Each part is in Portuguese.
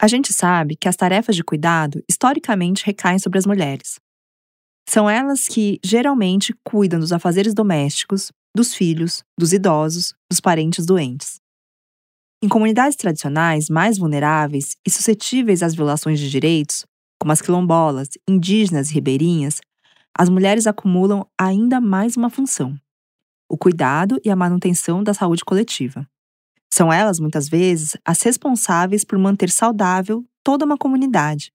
A gente sabe que as tarefas de cuidado historicamente recaem sobre as mulheres. São elas que geralmente cuidam dos afazeres domésticos, dos filhos, dos idosos, dos parentes doentes. Em comunidades tradicionais mais vulneráveis e suscetíveis às violações de direitos, como as quilombolas, indígenas e ribeirinhas, as mulheres acumulam ainda mais uma função: o cuidado e a manutenção da saúde coletiva. São elas, muitas vezes, as responsáveis por manter saudável toda uma comunidade.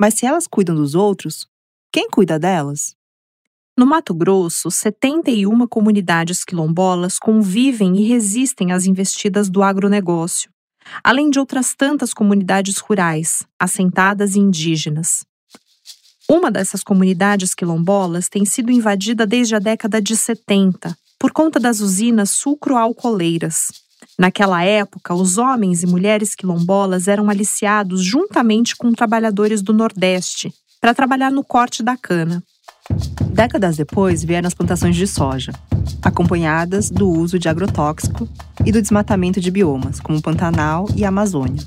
Mas se elas cuidam dos outros, quem cuida delas? No Mato Grosso, 71 comunidades quilombolas convivem e resistem às investidas do agronegócio, além de outras tantas comunidades rurais, assentadas e indígenas. Uma dessas comunidades quilombolas tem sido invadida desde a década de 70 por conta das usinas sucroalcooleiras. Naquela época, os homens e mulheres quilombolas eram aliciados juntamente com trabalhadores do Nordeste para trabalhar no corte da cana. Décadas depois vieram as plantações de soja, acompanhadas do uso de agrotóxico e do desmatamento de biomas, como Pantanal e Amazônia.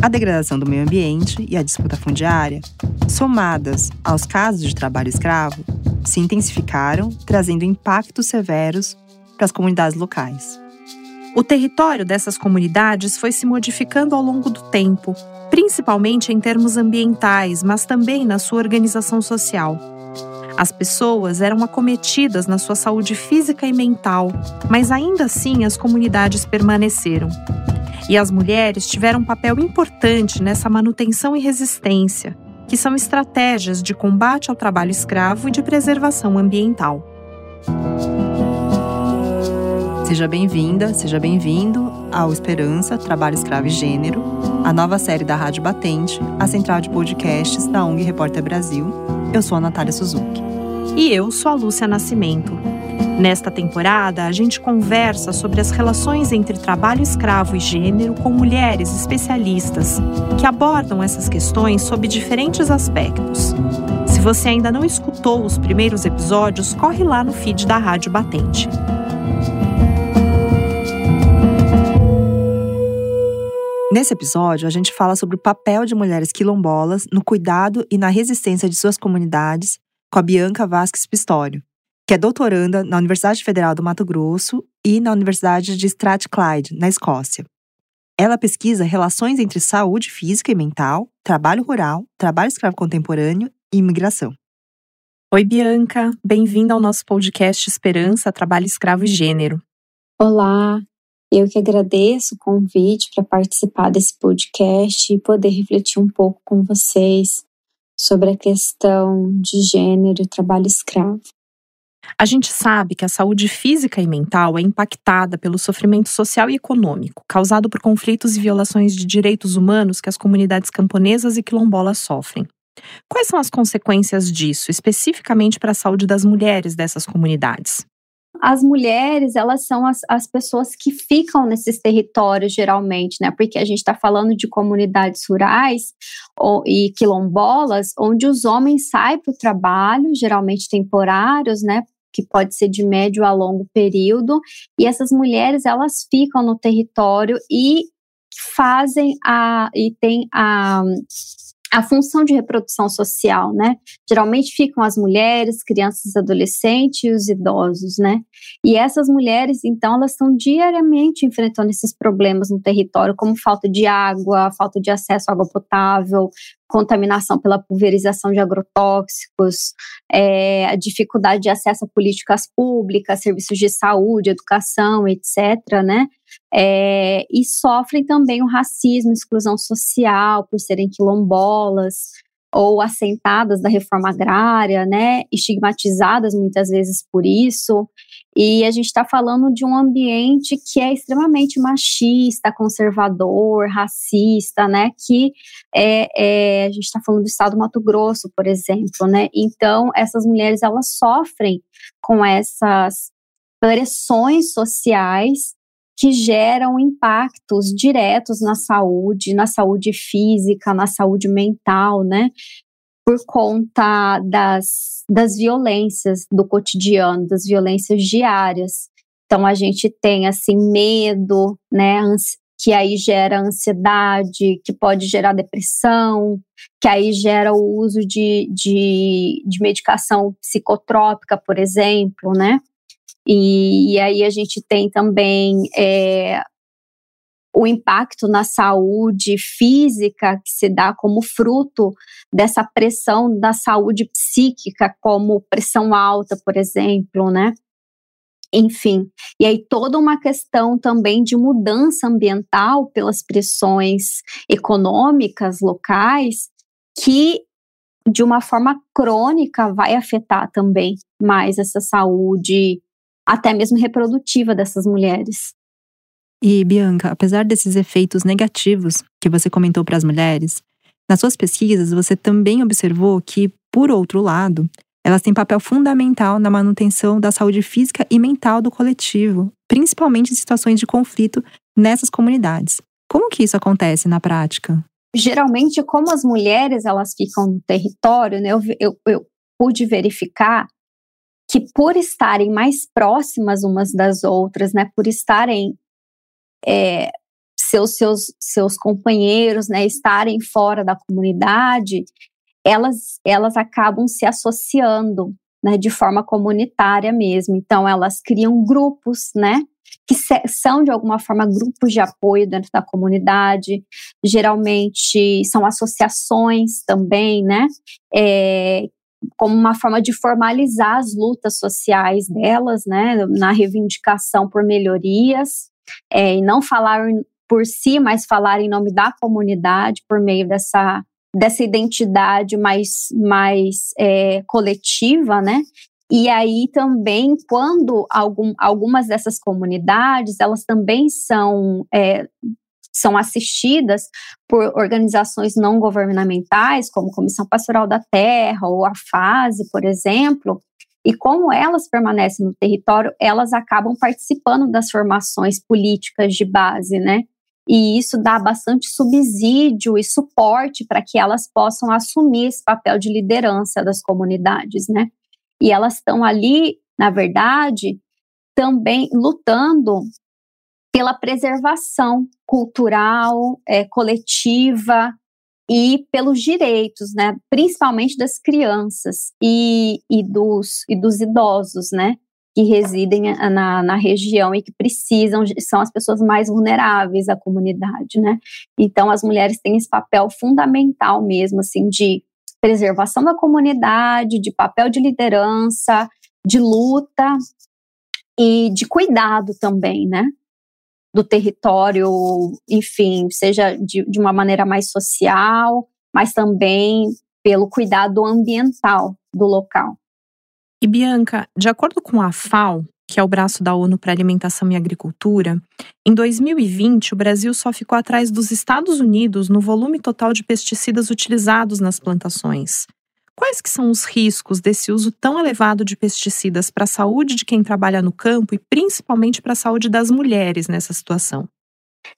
A degradação do meio ambiente e a disputa fundiária, somadas aos casos de trabalho escravo, se intensificaram, trazendo impactos severos para as comunidades locais. O território dessas comunidades foi se modificando ao longo do tempo, principalmente em termos ambientais, mas também na sua organização social. As pessoas eram acometidas na sua saúde física e mental, mas ainda assim as comunidades permaneceram. E as mulheres tiveram um papel importante nessa manutenção e resistência, que são estratégias de combate ao trabalho escravo e de preservação ambiental. Seja bem-vinda, seja bem-vindo ao Esperança, Trabalho Escravo e Gênero, a nova série da Rádio Batente, a central de podcasts da ONG Repórter Brasil. Eu sou a Natália Suzuki. E eu sou a Lúcia Nascimento. Nesta temporada, a gente conversa sobre as relações entre trabalho escravo e gênero com mulheres especialistas que abordam essas questões sob diferentes aspectos. Se você ainda não escutou os primeiros episódios, corre lá no feed da Rádio Batente. Nesse episódio, a gente fala sobre o papel de mulheres quilombolas no cuidado e na resistência de suas comunidades com a Bianca Vasques Pistório, que é doutoranda na Universidade Federal do Mato Grosso e na Universidade de Strathclyde, na Escócia. Ela pesquisa relações entre saúde física e mental, trabalho rural, trabalho escravo contemporâneo e imigração. Oi, Bianca. Bem-vinda ao nosso podcast Esperança, Trabalho Escravo e Gênero. Olá, eu que agradeço o convite para participar desse podcast e poder refletir um pouco com vocês sobre a questão de gênero e trabalho escravo. A gente sabe que a saúde física e mental é impactada pelo sofrimento social e econômico causado por conflitos e violações de direitos humanos que as comunidades camponesas e quilombolas sofrem. Quais são as consequências disso, especificamente para a saúde das mulheres dessas comunidades? As mulheres, elas são as, as pessoas que ficam nesses territórios, geralmente, né? Porque a gente está falando de comunidades rurais ou, e quilombolas, onde os homens saem para o trabalho, geralmente temporários, né? Que pode ser de médio a longo período, e essas mulheres, elas ficam no território e fazem a. e tem a a função de reprodução social, né? Geralmente ficam as mulheres, crianças, adolescentes e os idosos, né? E essas mulheres, então, elas estão diariamente enfrentando esses problemas no território, como falta de água, falta de acesso à água potável, contaminação pela pulverização de agrotóxicos, é, a dificuldade de acesso a políticas públicas, serviços de saúde, educação, etc., né? É, e sofrem também o racismo, exclusão social por serem quilombolas ou assentadas da reforma agrária, né? Estigmatizadas muitas vezes por isso. E a gente está falando de um ambiente que é extremamente machista, conservador, racista, né? Que é, é a gente está falando do estado do Mato Grosso, por exemplo, né? Então, essas mulheres elas sofrem com essas pressões sociais que geram impactos diretos na saúde, na saúde física, na saúde mental, né? por conta das, das violências do cotidiano, das violências diárias. Então a gente tem assim medo, né, que aí gera ansiedade, que pode gerar depressão, que aí gera o uso de, de, de medicação psicotrópica, por exemplo, né? E, e aí a gente tem também é, o impacto na saúde física que se dá como fruto dessa pressão da saúde psíquica, como pressão alta, por exemplo, né? Enfim, e aí toda uma questão também de mudança ambiental pelas pressões econômicas locais que de uma forma crônica vai afetar também mais essa saúde até mesmo reprodutiva dessas mulheres. E, Bianca, apesar desses efeitos negativos que você comentou para as mulheres, nas suas pesquisas você também observou que, por outro lado, elas têm papel fundamental na manutenção da saúde física e mental do coletivo, principalmente em situações de conflito nessas comunidades. Como que isso acontece na prática? Geralmente, como as mulheres elas ficam no território, né, eu, eu, eu pude verificar que por estarem mais próximas umas das outras, né, por estarem é, seus, seus, seus companheiros né, estarem fora da comunidade, elas, elas acabam se associando né, de forma comunitária mesmo. Então, elas criam grupos, né? Que são, de alguma forma, grupos de apoio dentro da comunidade. Geralmente, são associações também, né? É, como uma forma de formalizar as lutas sociais delas, né? Na reivindicação por melhorias é, e não falar por si, mas falar em nome da comunidade por meio dessa, dessa identidade mais, mais é, coletiva, né? E aí também, quando algum, algumas dessas comunidades, elas também são, é, são assistidas por organizações não governamentais, como Comissão Pastoral da Terra ou a FASE, por exemplo, e como elas permanecem no território, elas acabam participando das formações políticas de base, né? E isso dá bastante subsídio e suporte para que elas possam assumir esse papel de liderança das comunidades, né? E elas estão ali, na verdade, também lutando pela preservação cultural, é, coletiva e pelos direitos, né, principalmente das crianças e, e, dos, e dos idosos, né, que residem na, na região e que precisam, são as pessoas mais vulneráveis à comunidade, né. Então, as mulheres têm esse papel fundamental mesmo, assim, de preservação da comunidade, de papel de liderança, de luta e de cuidado também, né, do território, enfim, seja de, de uma maneira mais social, mas também pelo cuidado ambiental do local. E Bianca, de acordo com a FAO, que é o braço da ONU para Alimentação e Agricultura, em 2020 o Brasil só ficou atrás dos Estados Unidos no volume total de pesticidas utilizados nas plantações. Quais que são os riscos desse uso tão elevado de pesticidas para a saúde de quem trabalha no campo e principalmente para a saúde das mulheres nessa situação?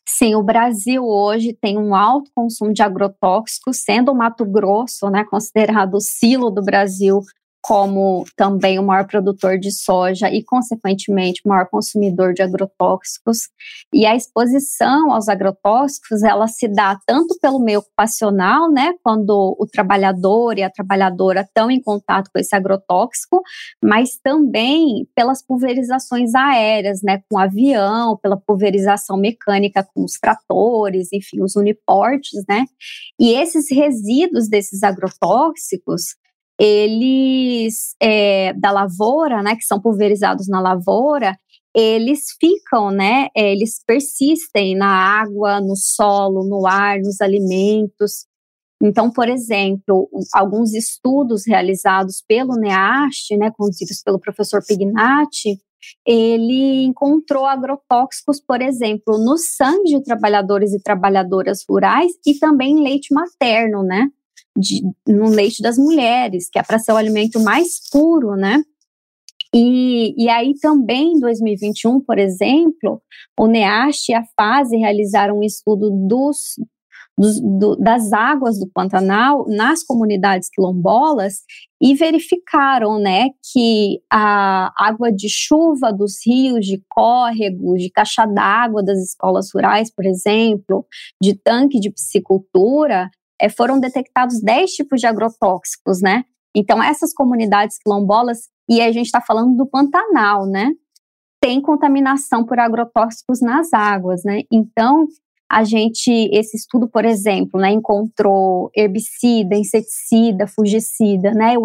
Sim, o Brasil hoje tem um alto consumo de agrotóxicos, sendo o Mato Grosso, né, considerado o silo do Brasil como também o maior produtor de soja e, consequentemente, o maior consumidor de agrotóxicos. E a exposição aos agrotóxicos, ela se dá tanto pelo meio ocupacional, né, quando o trabalhador e a trabalhadora estão em contato com esse agrotóxico, mas também pelas pulverizações aéreas, né, com avião, pela pulverização mecânica com os tratores, enfim, os uniportes, né, e esses resíduos desses agrotóxicos, eles é, da lavoura, né, que são pulverizados na lavoura, eles ficam, né, é, eles persistem na água, no solo, no ar, nos alimentos. Então, por exemplo, alguns estudos realizados pelo NEAST, né, conduzidos pelo professor Pignatti, ele encontrou agrotóxicos, por exemplo, no sangue de trabalhadores e trabalhadoras rurais e também em leite materno, né? De, no leite das mulheres, que é para ser o alimento mais puro, né? E, e aí também em 2021, por exemplo, o NEAST e a FASE realizaram um estudo dos, do, das águas do Pantanal nas comunidades quilombolas e verificaram, né, que a água de chuva dos rios, de córregos, de caixa d'água das escolas rurais, por exemplo, de tanque de piscicultura, é, foram detectados 10 tipos de agrotóxicos, né? Então, essas comunidades quilombolas, e a gente está falando do Pantanal, né? Tem contaminação por agrotóxicos nas águas, né? Então, a gente, esse estudo, por exemplo, né, encontrou herbicida, inseticida, fungicida, né? O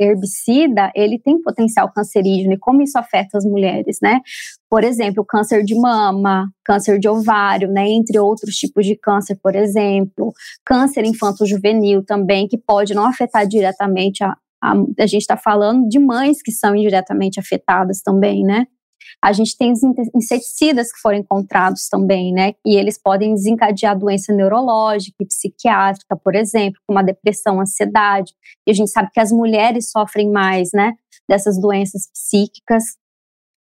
herbicida, ele tem potencial cancerígeno e como isso afeta as mulheres, né? Por exemplo, câncer de mama, câncer de ovário, né, entre outros tipos de câncer, por exemplo, câncer infanto-juvenil também, que pode não afetar diretamente a, a, a gente está falando de mães que são indiretamente afetadas também, né? A gente tem os inseticidas que foram encontrados também, né? E eles podem desencadear doença neurológica e psiquiátrica, por exemplo, como a depressão, ansiedade. E a gente sabe que as mulheres sofrem mais, né? Dessas doenças psíquicas.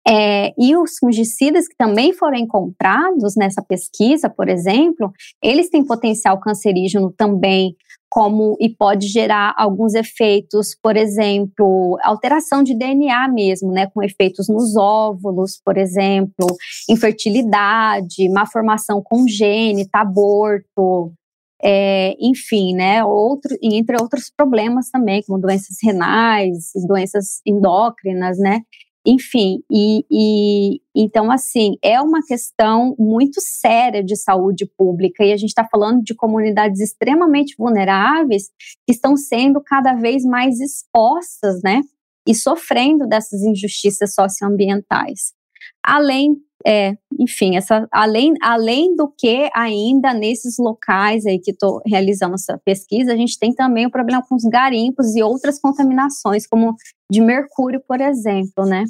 É, e os fungicidas que também foram encontrados nessa pesquisa, por exemplo, eles têm potencial cancerígeno também como e pode gerar alguns efeitos, por exemplo, alteração de DNA mesmo, né, com efeitos nos óvulos, por exemplo, infertilidade, má formação congênita, aborto, é, enfim, né, outro, entre outros problemas também, como doenças renais, doenças endócrinas, né, enfim, e, e, então, assim, é uma questão muito séria de saúde pública e a gente está falando de comunidades extremamente vulneráveis que estão sendo cada vez mais expostas, né, e sofrendo dessas injustiças socioambientais. Além, é, enfim, essa, além, além do que ainda nesses locais aí que estou realizando essa pesquisa, a gente tem também o problema com os garimpos e outras contaminações, como de mercúrio, por exemplo, né?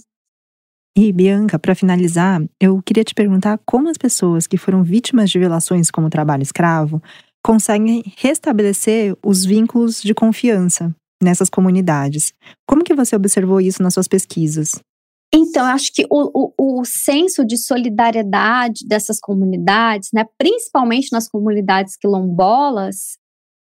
E, Bianca, para finalizar, eu queria te perguntar como as pessoas que foram vítimas de violações como trabalho escravo conseguem restabelecer os vínculos de confiança nessas comunidades. Como que você observou isso nas suas pesquisas? Então, acho que o, o, o, senso de solidariedade dessas comunidades, né, principalmente nas comunidades quilombolas,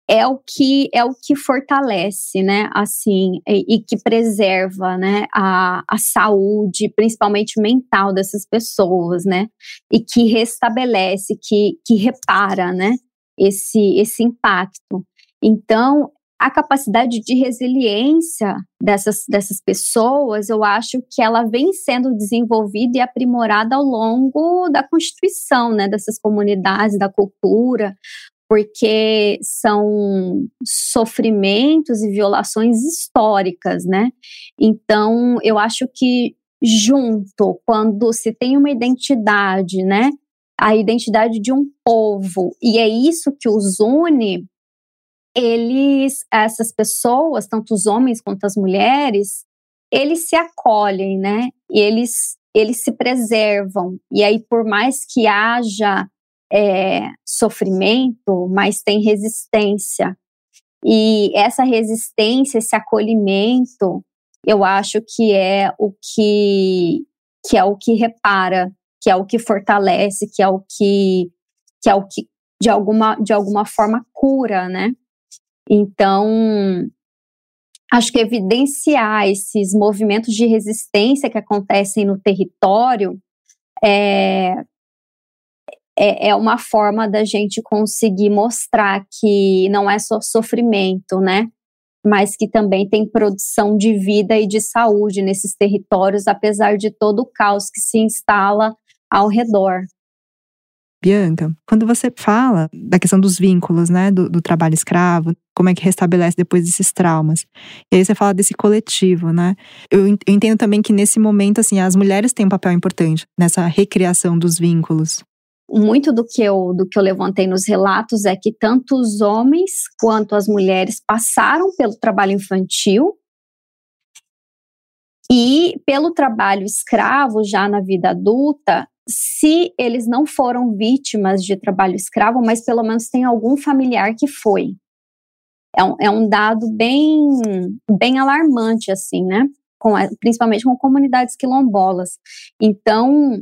é o que é o que fortalece, né, assim, e, e que preserva, né, a, a saúde, principalmente mental dessas pessoas, né, e que restabelece, que, que repara, né, esse esse impacto. Então, a capacidade de resiliência dessas, dessas pessoas, eu acho que ela vem sendo desenvolvida e aprimorada ao longo da constituição né, dessas comunidades, da cultura, porque são sofrimentos e violações históricas, né? Então, eu acho que junto, quando se tem uma identidade, né? A identidade de um povo, e é isso que os une, eles, essas pessoas, tanto os homens quanto as mulheres, eles se acolhem, né? E eles, eles se preservam. E aí, por mais que haja é, sofrimento, mas tem resistência. E essa resistência, esse acolhimento, eu acho que é o que, que é o que repara, que é o que fortalece, que é o que, que é o que de alguma, de alguma forma cura, né? Então, acho que evidenciar esses movimentos de resistência que acontecem no território é, é, é uma forma da gente conseguir mostrar que não é só sofrimento, né? Mas que também tem produção de vida e de saúde nesses territórios, apesar de todo o caos que se instala ao redor. Bianca, quando você fala da questão dos vínculos, né, do, do, trabalho escravo, como é que restabelece depois desses traumas, e aí você fala desse coletivo, né? Eu, entendo também que nesse momento, assim, as mulheres têm um papel importante nessa recriação dos vínculos muito do que eu do que eu levantei nos relatos é que tanto os homens quanto as mulheres passaram pelo trabalho infantil e pelo trabalho escravo já na vida adulta, se eles não foram vítimas de trabalho escravo, mas pelo menos tem algum familiar que foi. É um, é um dado bem, bem alarmante, assim, né? Com, principalmente com comunidades quilombolas. Então,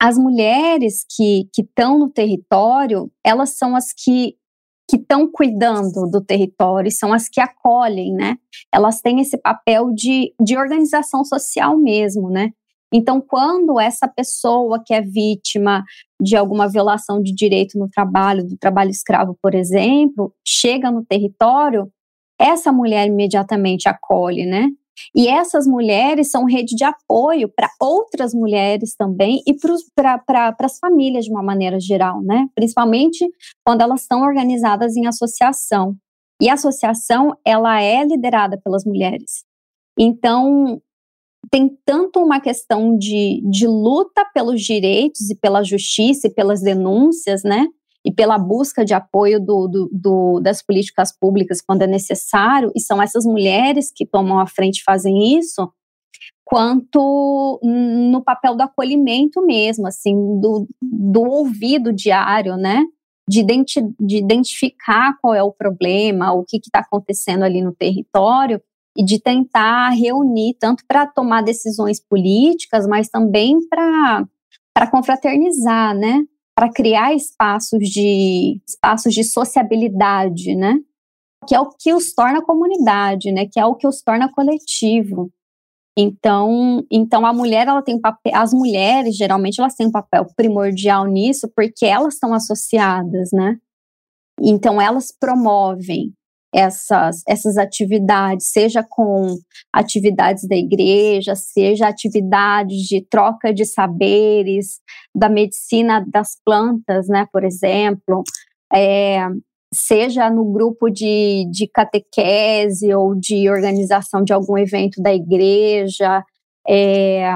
as mulheres que estão no território, elas são as que que estão cuidando do território, são as que acolhem, né? Elas têm esse papel de, de organização social mesmo, né? Então, quando essa pessoa que é vítima de alguma violação de direito no trabalho, do trabalho escravo, por exemplo, chega no território, essa mulher imediatamente acolhe, né? E essas mulheres são rede de apoio para outras mulheres também e para pra, as famílias de uma maneira geral, né? Principalmente quando elas estão organizadas em associação. E a associação, ela é liderada pelas mulheres. Então, tem tanto uma questão de, de luta pelos direitos e pela justiça e pelas denúncias, né? E pela busca de apoio do, do, do, das políticas públicas quando é necessário, e são essas mulheres que tomam a frente e fazem isso, quanto no papel do acolhimento mesmo, assim, do, do ouvido diário, né? De, identi de identificar qual é o problema, o que está acontecendo ali no território e de tentar reunir tanto para tomar decisões políticas, mas também para confraternizar, né? Para criar espaços de espaços de sociabilidade, né? Que é o que os torna comunidade, né? Que é o que os torna coletivo. Então, então a mulher ela tem um papel, as mulheres geralmente elas têm um papel primordial nisso porque elas estão associadas, né? Então elas promovem essas, essas atividades, seja com atividades da igreja, seja atividades de troca de saberes, da medicina das plantas, né, por exemplo, é, seja no grupo de, de catequese ou de organização de algum evento da igreja, é,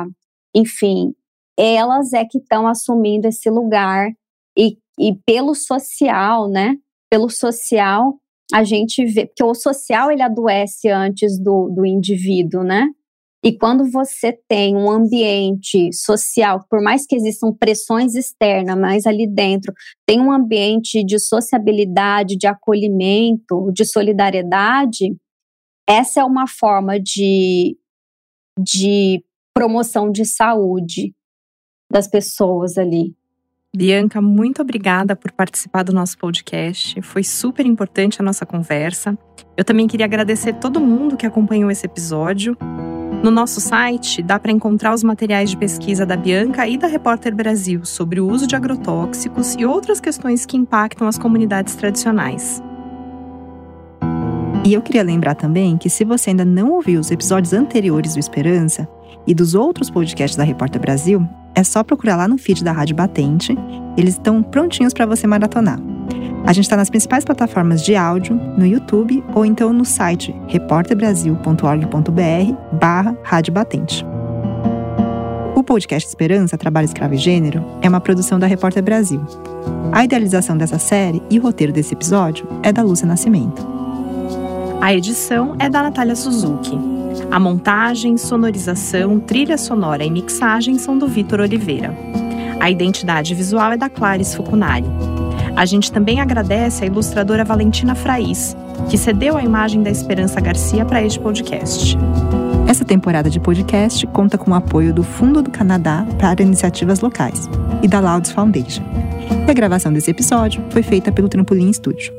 enfim, elas é que estão assumindo esse lugar e, e pelo social, né, pelo social, a gente vê, porque o social ele adoece antes do, do indivíduo, né? E quando você tem um ambiente social, por mais que existam pressões externas, mas ali dentro tem um ambiente de sociabilidade, de acolhimento, de solidariedade, essa é uma forma de, de promoção de saúde das pessoas ali. Bianca, muito obrigada por participar do nosso podcast. Foi super importante a nossa conversa. Eu também queria agradecer todo mundo que acompanhou esse episódio. No nosso site dá para encontrar os materiais de pesquisa da Bianca e da Repórter Brasil sobre o uso de agrotóxicos e outras questões que impactam as comunidades tradicionais. E eu queria lembrar também que se você ainda não ouviu os episódios anteriores do Esperança e dos outros podcasts da Repórter Brasil, é só procurar lá no feed da Rádio Batente. Eles estão prontinhos para você maratonar. A gente está nas principais plataformas de áudio, no YouTube ou então no site repórterbrasil.org.br barra Rádio Batente. O podcast Esperança, Trabalho Escravo e Gênero é uma produção da Repórter Brasil. A idealização dessa série e o roteiro desse episódio é da Lúcia Nascimento. A edição é da Natália Suzuki. A montagem, sonorização, trilha sonora e mixagem são do Vitor Oliveira. A identidade visual é da Clarice Fucunari. A gente também agradece a ilustradora Valentina Fraiz, que cedeu a imagem da Esperança Garcia para este podcast. Essa temporada de podcast conta com o apoio do Fundo do Canadá para Iniciativas Locais e da Louds Foundation. E a gravação desse episódio foi feita pelo Trampolim Studio.